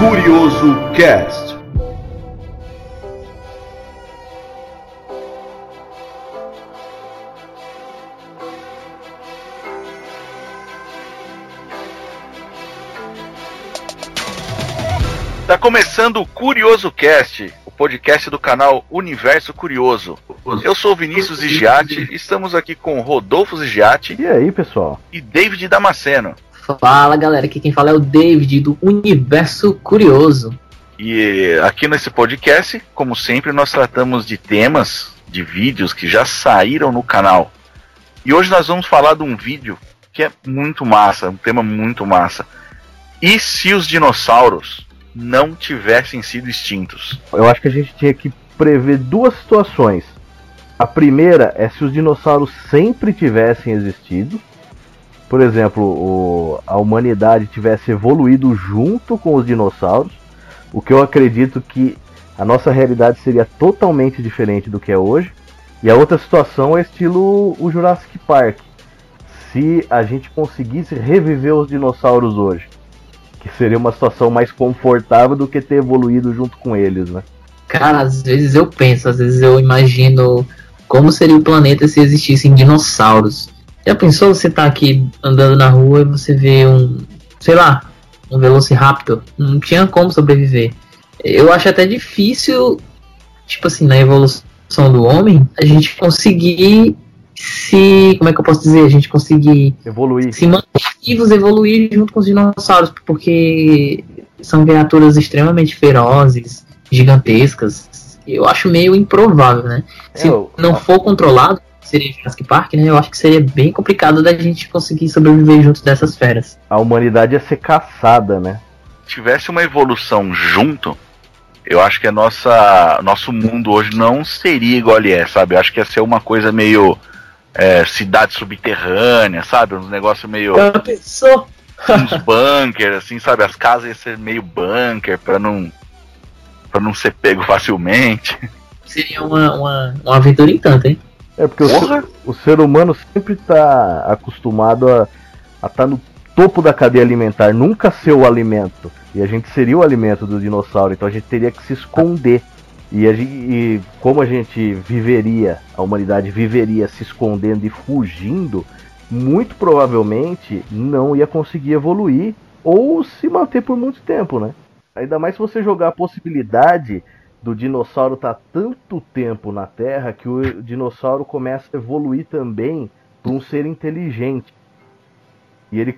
Curioso Cast. Tá começando o Curioso Cast, o podcast do canal Universo Curioso. Eu sou o Vinícius Zigiati, estamos aqui com Rodolfo Zigiati E aí, pessoal? e David Damasceno. Fala galera, aqui quem fala é o David do Universo Curioso. E aqui nesse podcast, como sempre, nós tratamos de temas, de vídeos que já saíram no canal. E hoje nós vamos falar de um vídeo que é muito massa, um tema muito massa. E se os dinossauros não tivessem sido extintos? Eu acho que a gente tinha que prever duas situações. A primeira é se os dinossauros sempre tivessem existido. Por exemplo, o- a humanidade tivesse evoluído junto com os dinossauros. O que eu acredito que a nossa realidade seria totalmente diferente do que é hoje. E a outra situação é estilo o Jurassic Park. Se a gente conseguisse reviver os dinossauros hoje. Que seria uma situação mais confortável do que ter evoluído junto com eles, né? Cara, às vezes eu penso, às vezes eu imagino como seria o planeta se existissem dinossauros. Já pensou você tá aqui andando na rua e você vê um, sei lá, um Velociraptor? Não tinha como sobreviver. Eu acho até difícil, tipo assim, na evolução do homem, a gente conseguir se. Como é que eu posso dizer? A gente conseguir Evoluir. se manter vivos, evoluir junto com os dinossauros, porque são criaturas extremamente ferozes, gigantescas. Eu acho meio improvável, né? Se eu- não for controlado, seria Jurassic Park, né? Eu acho que seria bem complicado da gente conseguir sobreviver junto dessas feras. A humanidade ia ser caçada, né? tivesse uma evolução junto, eu acho que a nossa nosso mundo hoje não seria igual ele é, sabe? Eu acho que ia ser uma coisa meio é, cidade subterrânea, sabe? Uns negócios meio uns bunker, assim, sabe? As casas iam ser meio bunker pra não para não ser pego facilmente. Seria uma, uma, uma aventura em tanto, hein? É porque o ser, o ser humano sempre tá acostumado a estar no topo da cadeia alimentar, nunca ser o alimento. E a gente seria o alimento do dinossauro, então a gente teria que se esconder. E, a e como a gente viveria, a humanidade viveria se escondendo e fugindo, muito provavelmente não ia conseguir evoluir ou se manter por muito tempo, né? Ainda mais se você jogar a possibilidade do dinossauro estar tanto tempo na Terra que o dinossauro começa a evoluir também para um ser inteligente. E ele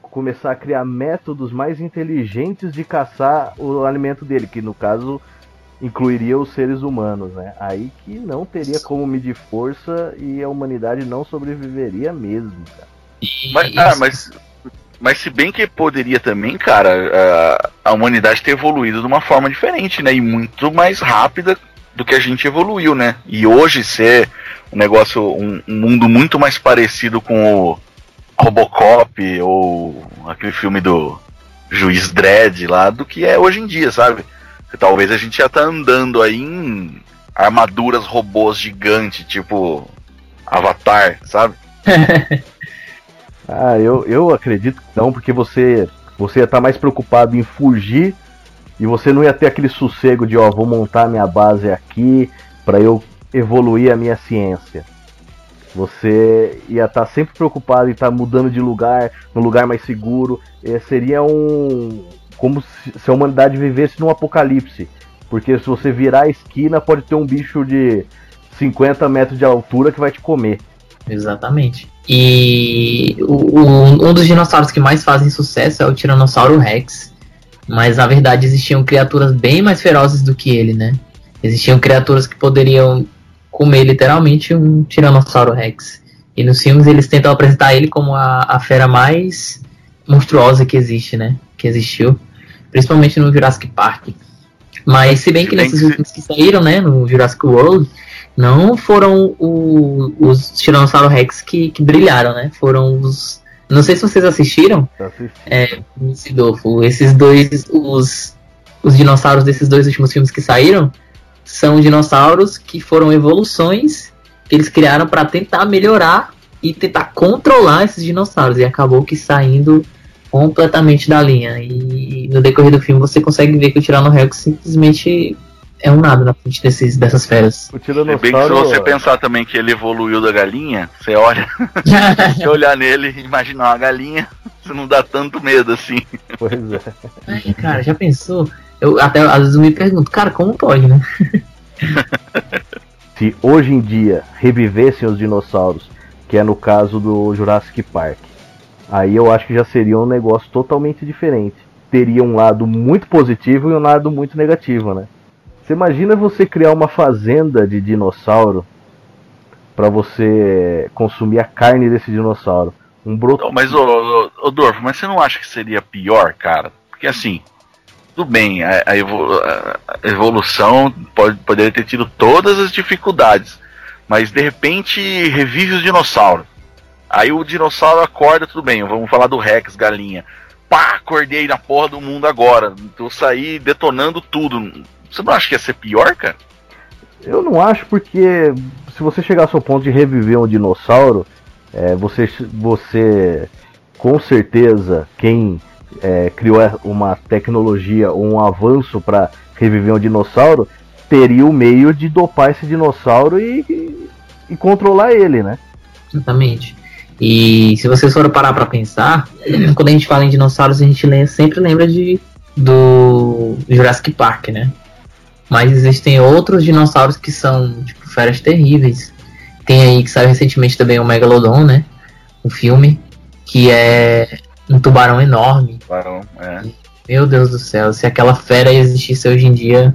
começar a criar métodos mais inteligentes de caçar o alimento dele, que no caso incluiria os seres humanos, né? Aí que não teria como medir força e a humanidade não sobreviveria mesmo, cara. Mas, ah, mas mas se bem que poderia também, cara, a, a humanidade ter evoluído de uma forma diferente, né? E muito mais rápida do que a gente evoluiu, né? E hoje ser um negócio, um, um mundo muito mais parecido com o Robocop ou aquele filme do Juiz Dredd lá do que é hoje em dia, sabe? Que talvez a gente já tá andando aí em armaduras robôs gigantes, tipo Avatar, sabe? Ah, eu, eu acredito que não, porque você, você ia estar mais preocupado em fugir e você não ia ter aquele sossego de, ó, vou montar minha base aqui para eu evoluir a minha ciência. Você ia estar sempre preocupado em estar mudando de lugar, num lugar mais seguro. Eh, seria um. como se a humanidade vivesse num apocalipse. Porque se você virar a esquina, pode ter um bicho de 50 metros de altura que vai te comer. Exatamente. E o- o- um dos dinossauros que mais fazem sucesso é o Tiranossauro Rex. Mas na verdade existiam criaturas bem mais ferozes do que ele, né? Existiam criaturas que poderiam comer literalmente um Tiranossauro Rex. E nos filmes eles tentam apresentar ele como a, a fera mais monstruosa que existe, né? Que existiu. Principalmente no Jurassic Park. Mas se bem que nesses últimos que saíram, né? No Jurassic World, não foram o- os Tiranossauro Rex que, que brilharam, né? Foram os. Não sei se vocês assistiram, Pra assistir. é, Sidolfo, esses dois, os, os dinossauros desses dois últimos filmes que saíram, são dinossauros que foram evoluções que eles criaram para tentar melhorar e tentar controlar esses dinossauros. E acabou que saindo completamente da linha. E no decorrer do filme você consegue ver que o Tiranossauro simplesmente é um nada na frente desses, dessas feras. O Se bem que se Tiranossauro. você pensar também que ele evoluiu da galinha, você olha, você olhar nele e imaginar uma galinha, você não dá tanto medo assim. Pois é. Ai, cara, já pensou? Eu até às vezes eu me pergunto, cara, como pode, né? Se hoje em dia revivessem os dinossauros, que é no caso do Jurassic Park, aí eu acho que já seria um negócio totalmente diferente. Teria um lado muito positivo e um lado muito negativo, né? Você imagina você criar uma fazenda de dinossauro para você consumir a carne desse dinossauro. Um broto. Então, mas, ô, ô, mas você não acha que seria pior, cara? Porque assim, tudo bem, a, a evolu- a- evolução pode, poderia ter tido todas as dificuldades, mas de repente revive os dinossauros. Aí o dinossauro acorda, tudo bem, vamos falar do Rex, galinha. Pá, acordei na porra do mundo agora. Eu saí detonando tudo. Você não acha que ia ser pior, cara? Eu não acho porque se você chegasse ao ponto de reviver um dinossauro, é, você, você com certeza quem é, criou uma tecnologia ou um avanço para reviver um dinossauro teria o meio de dopar esse dinossauro e, e, e controlar ele, né? Exatamente. E se vocês forem parar pra pensar, quando a gente fala em dinossauros, a gente sempre lembra de do Jurassic Park, né? Mas existem outros dinossauros que são, tipo, feras terríveis. Tem aí que saiu recentemente também o Megalodon, né? Um filme que é um tubarão enorme. Barão, é. Meu Deus do céu, se aquela fera existisse hoje em dia,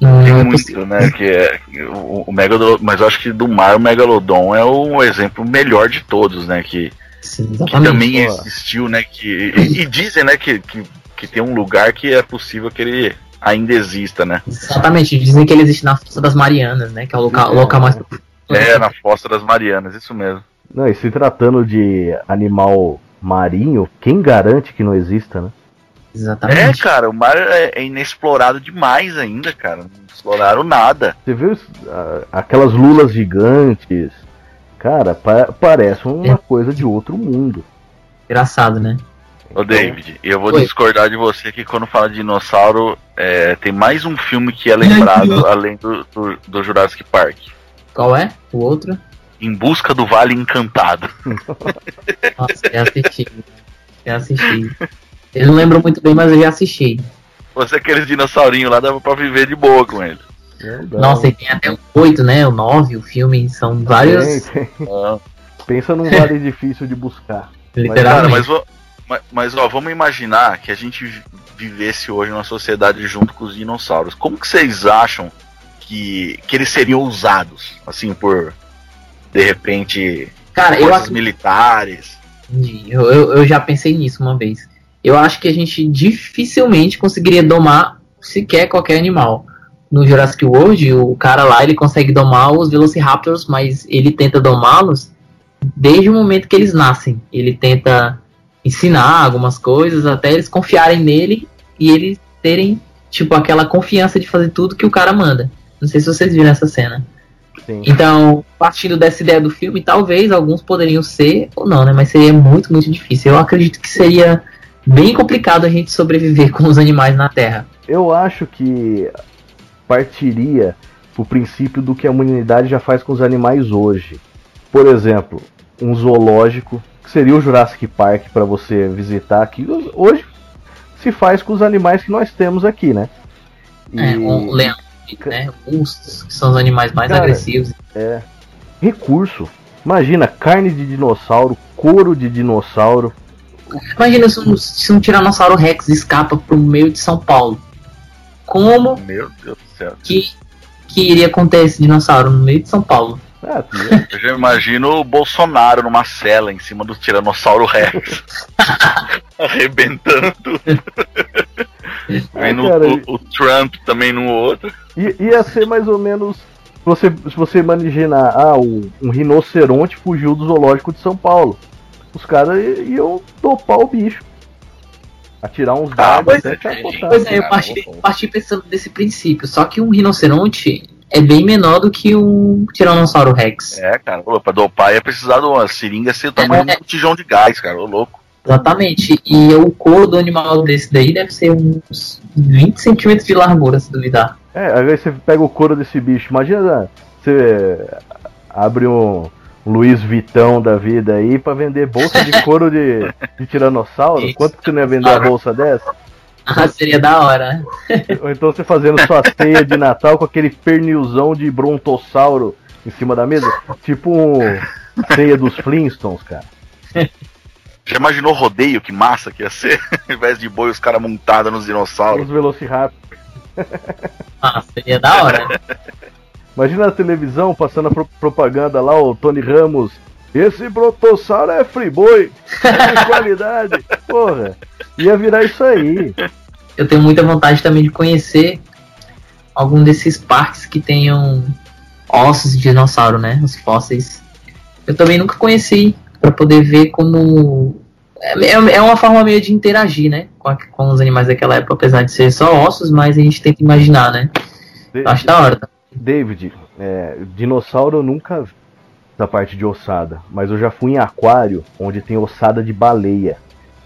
não Tem é muito, possível. né? Que é, o, o Megalodon, mas eu acho que do mar o Megalodon é o exemplo melhor de todos, né? Que, Sim, que também existiu, né? Que, e, e dizem, né, que, que, que tem um lugar que é possível que ele ainda exista, né? Exatamente, dizem que ele existe na Força das Marianas, né? Que é o local, É. local mais É, na Fossa das Marianas, isso mesmo. Não, e se tratando de animal marinho, quem garante que não exista, né? É, Exatamente. cara, o mar é, é inexplorado demais ainda, cara. Não exploraram nada. Você viu aquelas lulas gigantes? Cara, pa- parece uma É. coisa de outro mundo. Engraçado, né? Ô, David, eu vou Oi. discordar de você que quando fala de dinossauro, é, tem mais um filme que é lembrado além do, do, do Jurassic Park. Qual é? O outro? Em Busca do Vale Encantado. Nossa, já assisti. Já assisti. Eu não lembro muito bem, mas eu já assisti. Você aqueles dinossaurinhos lá dava pra viver de boa com eles. Não dá. Nossa, e tem até o 8, né? O 9, o filme. São vários. Tem, tem. Pensa num vale difícil de buscar. Cara, Literalmente. mas, ó, mas, mas, ó, vamos imaginar que a gente vi- vivesse hoje numa sociedade junto com os dinossauros. Como que vocês acham que, que eles seriam usados? Assim, por de repente Cara, forças acho militares. Eu, eu já pensei nisso uma vez. Eu acho que a gente dificilmente conseguiria domar sequer qualquer animal. No Jurassic World, o cara lá ele consegue domar os Velociraptors, mas ele tenta domá-los desde o momento que eles nascem. Ele tenta ensinar algumas coisas até eles confiarem nele e eles terem tipo aquela confiança de fazer tudo que o cara manda. Não sei se vocês viram essa cena. Sim. Então, partindo dessa ideia do filme, talvez alguns poderiam ser ou não, né? Mas seria muito, muito difícil. Eu acredito que seria bem complicado a gente sobreviver com os animais na Terra. Eu acho que partiria pro princípio do que a humanidade já faz com os animais hoje. Por exemplo, um zoológico, que seria o Jurassic Park para você visitar aqui, hoje se faz com os animais que nós temos aqui, né? E- É, um leão, né? Ursos, que são os animais mais Cara, agressivos. recurso. Imagina, carne de dinossauro, couro de dinossauro. Imagina se um, se um Tiranossauro Rex escapa pro meio de São Paulo. Como Meu Deus do céu. que, que iria conter esse dinossauro no meio de São Paulo? Ah, Eu já imagino o Bolsonaro numa cela em cima do Tiranossauro Rex. Arrebentando. Vendo o, o Trump também no outro. I- ia ser mais ou menos. Se você, se você imaginar, ah, o- um rinoceronte fugiu do zoológico de São Paulo. Os caras iam topar o bicho. Atirar uns Ah, dados até é diferente. Pois é, eu cara, parti, parti pensando desse princípio. Só que um rinoceronte é bem menor do que um Tiranossauro Rex. É, cara, ô, pra dopar ia precisar de uma seringa ser o tamanho É. de um botijão de gás, cara, ô louco. Exatamente. E o couro do animal desse daí deve ser uns 20 centímetros de largura, se duvidar. É, aí você pega o couro desse bicho. Imagina você abre um, um Luiz Vitão da vida aí pra vender bolsa de couro de, de tiranossauro. Isso. Quanto que você não ia vender a bolsa dessa? Ah, seria da hora. né? Ou então você fazendo sua ceia de Natal com aquele pernilzão de brontossauro em cima da mesa. Tipo um ceia dos Flintstones, cara. Já imaginou o rodeio? Que massa que ia ser? Ao invés de boi, os caras montados nos dinossauros. Os Velociraptor. Ah, seria da hora. Imagina na televisão passando a pro- propaganda lá, o Tony Ramos. Esse brontossauro é friboi, é de qualidade. Porra, ia virar isso aí. Eu tenho muita vontade também de conhecer algum desses parques que tenham ossos de dinossauro, né? Os fósseis. Eu também nunca conheci para poder ver como é, é- é uma forma meio de interagir, né? Com, a- com os animais daquela época, apesar de ser só ossos, mas a gente tenta imaginar, né? Acho da hora. tá? David, é, dinossauro eu nunca essa parte de ossada, mas eu já fui em aquário onde tem ossada de baleia.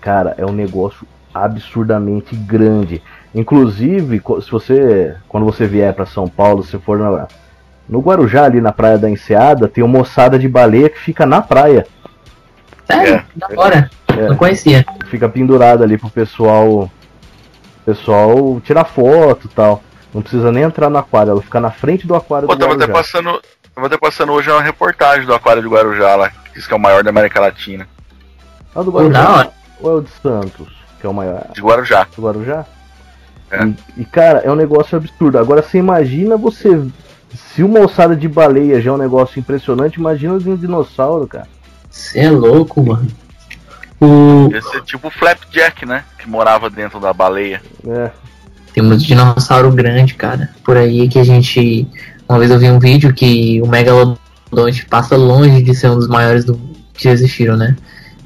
Cara, é um negócio absurdamente grande. Inclusive, se você, quando você vier para São Paulo, se for na, no Guarujá ali na praia da Enseada, tem uma ossada de baleia que fica na praia, Sério? É. Da hora. É. Não conhecia. fica pendurada ali pro pessoal, pessoal tirar foto, e tal. Não precisa nem entrar no aquário, ela fica na frente do aquário Pô, do tava até Guarujá. Passando. Tava até passando hoje uma reportagem do Aquário de Guarujá lá, que diz que é o maior da América Latina. É o do Guarujá ou é o de Santos, que é o maior? De Guarujá. do Guarujá? É. E, e, cara, é um negócio absurdo. Agora você imagina você. Se uma ossada de baleia já é um negócio impressionante, imagina de um dinossauro, cara. Você é louco, mano. O... Ia ser tipo o Flapjack, né? Que morava dentro da baleia. É. Tem muito dinossauro grande, cara. Por aí que a gente. Uma vez eu vi um vídeo que o Megalodonte passa longe de ser um dos maiores do... que existiram, né?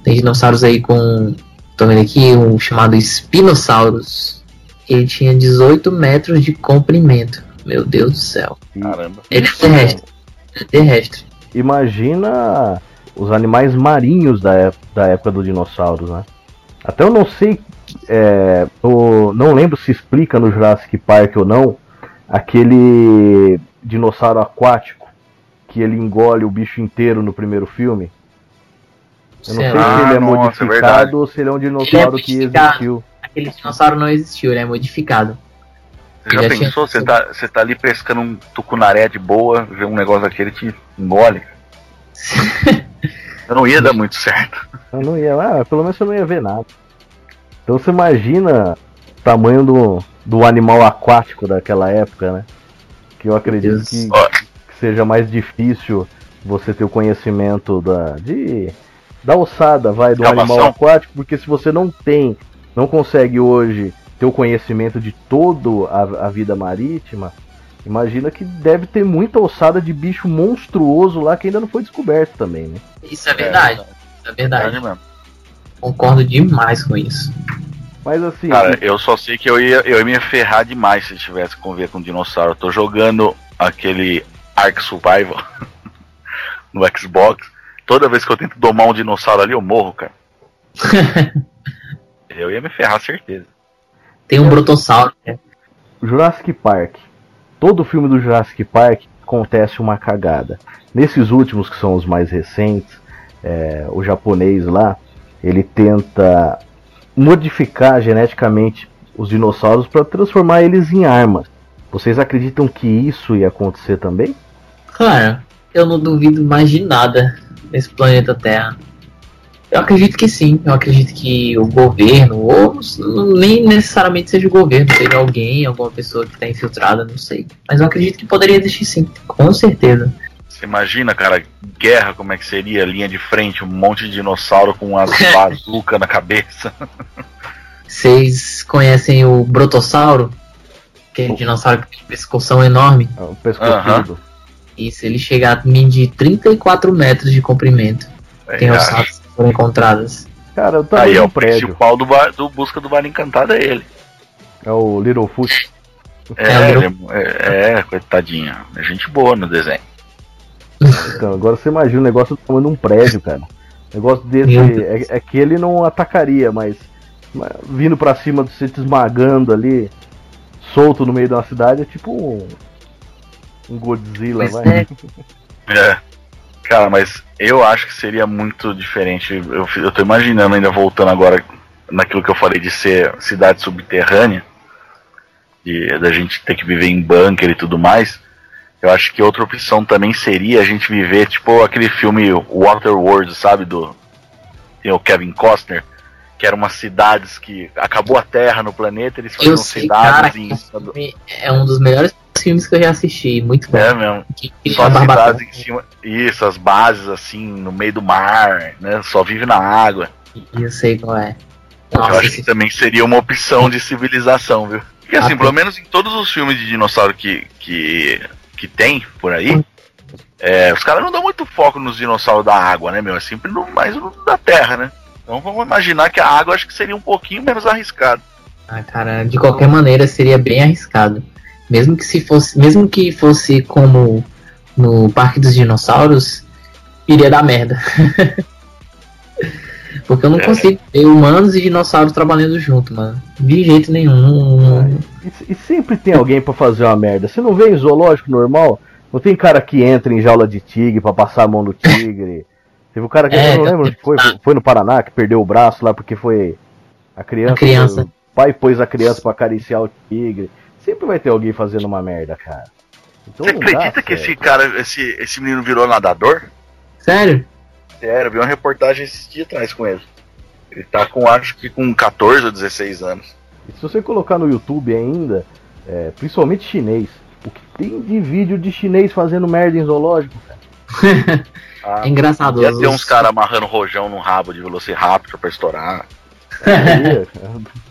Tem dinossauros aí com. Tô vendo aqui, um chamado Spinosaurus. Ele tinha 18 metros de comprimento. Meu Deus do céu. Caramba. Ele é terrestre. Ele é terrestre. Imagina os animais marinhos da, ép- da época dos dinossauros, né? Até eu não sei. é, eu não lembro se explica no Jurassic Park ou não. Aquele dinossauro aquático que ele engole o bicho inteiro no primeiro filme. Eu não sei Será? se ele é Ah, nossa, é modificado verdade. ou se ele é um dinossauro que existiu. Aquele dinossauro não existiu, ele é modificado. Você já Já pensou? Você tá, você tá ali pescando um tucunaré de boa, vê um negócio daquele e te engole. Eu não ia dar muito certo. Eu não ia, ah, pelo menos eu não ia ver nada. Então você imagina o tamanho do, do animal aquático daquela época, né? Que eu acredito que, que seja mais difícil você ter o conhecimento da, de, da ossada, vai, do Escavação. animal aquático, porque se você não tem, não consegue hoje ter o conhecimento de toda a, a vida marítima, imagina que deve ter muita ossada de bicho monstruoso lá que ainda não foi descoberto também, né? Isso é verdade. Isso é verdade. Verdade mesmo. Concordo demais com isso. Mas assim, Cara, eu só sei que eu ia, eu ia me ferrar demais se tivesse que conviver com um dinossauro. Eu tô jogando aquele Ark Survival no Xbox. Toda vez que eu tento domar um dinossauro ali, eu morro, cara. eu ia me ferrar, certeza. Tem um brotossauro. né? Jurassic Park. Todo filme do Jurassic Park acontece uma cagada. Nesses últimos, que são os mais recentes, é, o japonês lá, ele tenta modificar geneticamente os dinossauros para transformar eles em armas. Vocês acreditam que isso ia acontecer também? Cara, eu não duvido mais de nada nesse planeta Terra. Eu acredito que sim. Eu acredito que o governo, ou nem necessariamente seja o governo, seja alguém, alguma pessoa que está infiltrada, não sei. Mas eu acredito que poderia existir sim, com certeza. Você imagina, cara, guerra, como é que seria? Linha de frente, um monte de dinossauro com as bazuca na cabeça. Vocês conhecem o Brotossauro? Aquele dinossauro que tem um pescoção enorme. É O pescoçudo. Isso, ele chega a medir 34 metros de comprimento. Tem É, ossadas que foram encontradas. Cara, eu Aí é o prédio. principal do, do Busca do Vale Encantado, é ele. É o Littlefoot. É, É, é, é, coitadinho. É gente boa no desenho. Então, agora você imagina o negócio do tamanho de um prédio, cara. O negócio desse é, é, que ele não atacaria, mas, mas vindo pra cima, você te esmagando ali, solto no meio da cidade, é tipo um, um Godzilla, vai. É. é. Cara, mas eu acho que seria muito diferente. Eu, eu tô imaginando ainda voltando agora naquilo que eu falei de ser cidade subterrânea, de da gente ter que viver em bunker e tudo mais. Eu acho que outra opção também seria a gente viver, tipo, aquele filme Waterworld, sabe? Do. O Kevin Costner, que eram umas cidades que. Acabou a Terra no planeta, eles faziam sei, cidades cara, em. É um dos melhores filmes que eu já assisti, muito bom. É mesmo. Que, que Só cidades em cima. Isso, as bases assim, no meio do mar, né? Só vive na água. Eu sei qual é. Nossa, eu acho que também seria uma opção de civilização, viu? Porque assim, ah, pelo menos em todos os filmes de dinossauro que, que que tem por aí, é, os caras não dão muito foco nos dinossauros da água, né, meu? É sempre no, mais no da terra, né? Então vamos imaginar que a água acho que seria um pouquinho menos arriscado. Ah, cara, de qualquer maneira seria bem arriscado. Mesmo que se fosse, mesmo que fosse como no Parque dos Dinossauros, iria dar merda. Porque eu não é. consigo ter humanos e dinossauros trabalhando junto, mano. De jeito nenhum. E, e, sempre tem alguém para fazer uma merda. Você não vê em zoológico normal? Não tem cara que entra em jaula de tigre para passar a mão no tigre. Teve um cara que é, eu não lembro onde foi, foi no Paraná, que perdeu o braço lá porque foi a criança. A criança. O pai pôs a criança para acariciar o tigre. Sempre vai ter alguém fazendo uma merda, cara. Então, Você acredita que esse cara, esse, esse menino virou nadador? Sério? Sério, vi uma reportagem esses dias atrás com ele. Ele tá com, acho que com 14 ou 16 anos. E se você colocar no YouTube ainda, é, principalmente chinês, o que tem de vídeo de chinês fazendo merda em zoológico, cara? ah, é engraçado. Ia ter uns caras amarrando rojão no rabo de Velociraptor pra estourar. É,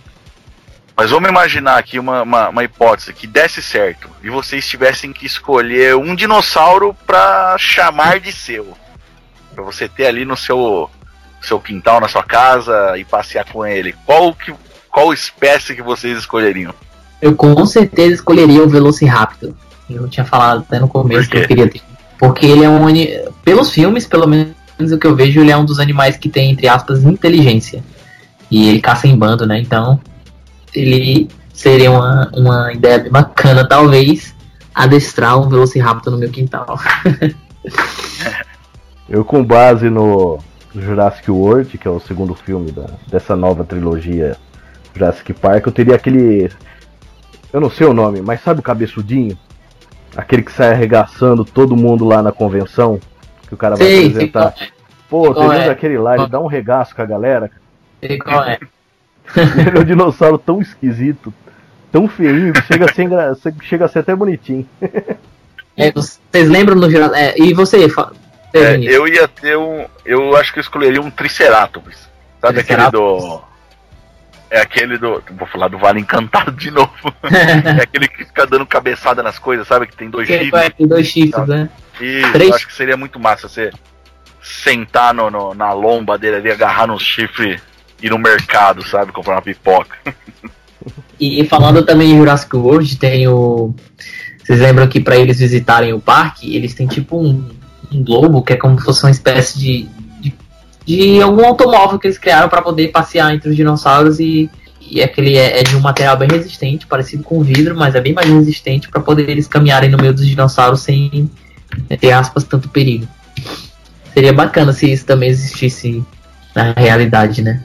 Mas vamos imaginar aqui uma, uma, uma, hipótese que desse certo e vocês tivessem que escolher um dinossauro para chamar de seu para você ter ali no seu seu quintal, na sua casa e passear com ele, qual que qual espécie que vocês escolheriam? Eu com certeza escolheria o Velociraptor. Eu tinha falado até no começo que eu queria ter. Porque ele é um pelos filmes, pelo menos o que eu vejo, ele é um dos animais que tem entre aspas inteligência. E ele caça em bando, né? Então, ele seria uma, uma ideia bem bacana, talvez, adestrar um Velociraptor no meu quintal. Eu, com base no Jurassic World, que é o segundo filme da, dessa nova trilogia Jurassic Park, eu teria aquele. Eu não sei o nome, mas sabe o cabeçudinho? Aquele que sai arregaçando todo mundo lá na convenção, que o cara vai sei, apresentar. Sei Pô, tem é. aquele lá, ele dá um regaço com a galera. Sei qual é. ele é um dinossauro tão esquisito, tão feinho, que chega a ser, chega a ser até bonitinho. É, vocês lembram no Jurassic... É, e você, é, eu ia ter um. Eu acho que eu escolheria um Triceratops. Sabe aquele do. É aquele do. Vou falar do Vale Encantado de novo. é aquele que fica dando cabeçada nas coisas, sabe? Que tem dois que chifres. É, tem dois chifres, né? Isso, Três... eu acho que seria muito massa você sentar no, no, na lomba dele ali, agarrar nos chifres e ir no mercado, sabe? Comprar uma pipoca. e, e falando também em Jurassic World, tem o. Vocês lembram que para eles visitarem o parque, eles têm tipo um um globo, que é como se fosse uma espécie de, de, algum automóvel que eles criaram para poder passear entre os dinossauros e, e aquele é, é, de um material bem resistente, parecido com vidro, mas é bem mais resistente para poder eles caminharem no meio dos dinossauros sem, ter aspas, tanto perigo. Seria bacana se isso também existisse na realidade, né?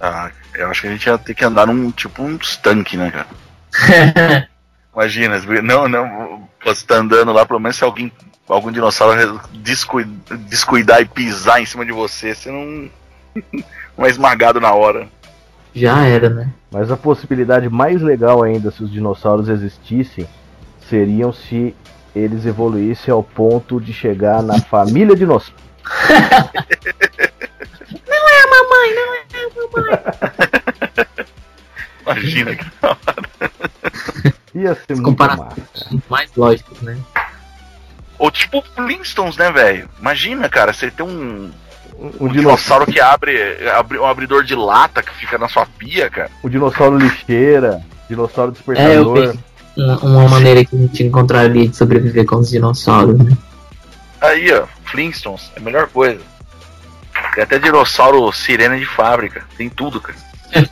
Ah, eu acho que a gente ia ter que andar num tipo um tanque, né, cara? Imagina, não, não, você tá andando lá, pelo menos se alguém algum dinossauro descuidar e pisar em cima de você, você não. não é esmagado na hora. Já era, né? Mas a possibilidade mais legal ainda, se os dinossauros existissem, seriam se eles evoluíssem ao ponto de chegar na família dinossauro. não é a mamãe, não é a mamãe. Imagina que da hora. Ia ser muito massa. mais lógicos, né? Ou tipo Flintstones, né, velho? Imagina, cara, você tem um, um, um dinossauro que abre, abre um abridor de lata que fica na sua pia, cara. O dinossauro lixeira, dinossauro despertador. É, uma, uma maneira que a gente encontraria de sobreviver com os dinossauros, né? Aí, ó, Flintstones, é a melhor coisa. Tem até dinossauro sirene de fábrica. Tem tudo, cara.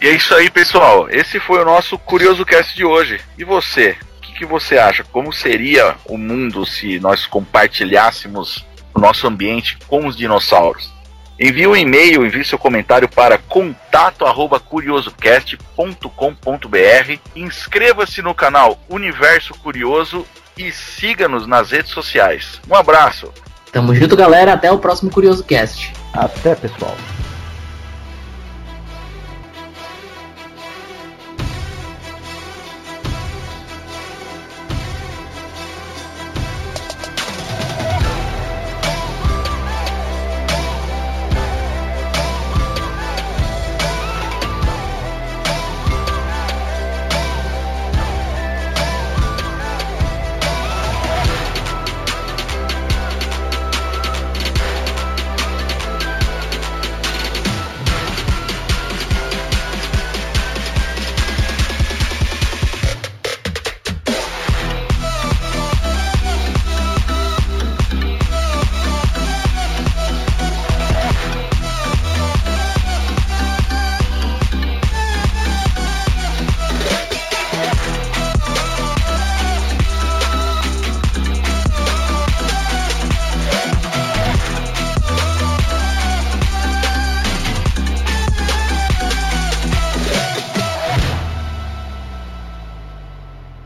e é isso aí, pessoal. Esse foi o nosso Curioso Cast de hoje. E você? O que, que você acha? Como seria o mundo se nós compartilhássemos o nosso ambiente com os dinossauros? Envie um e-mail, envie seu comentário para contato@curiosocast.com.br. Inscreva-se no canal Universo Curioso e siga-nos nas redes sociais. Um abraço. Tamo junto, galera. Até o próximo Curioso Cast. Até, pessoal.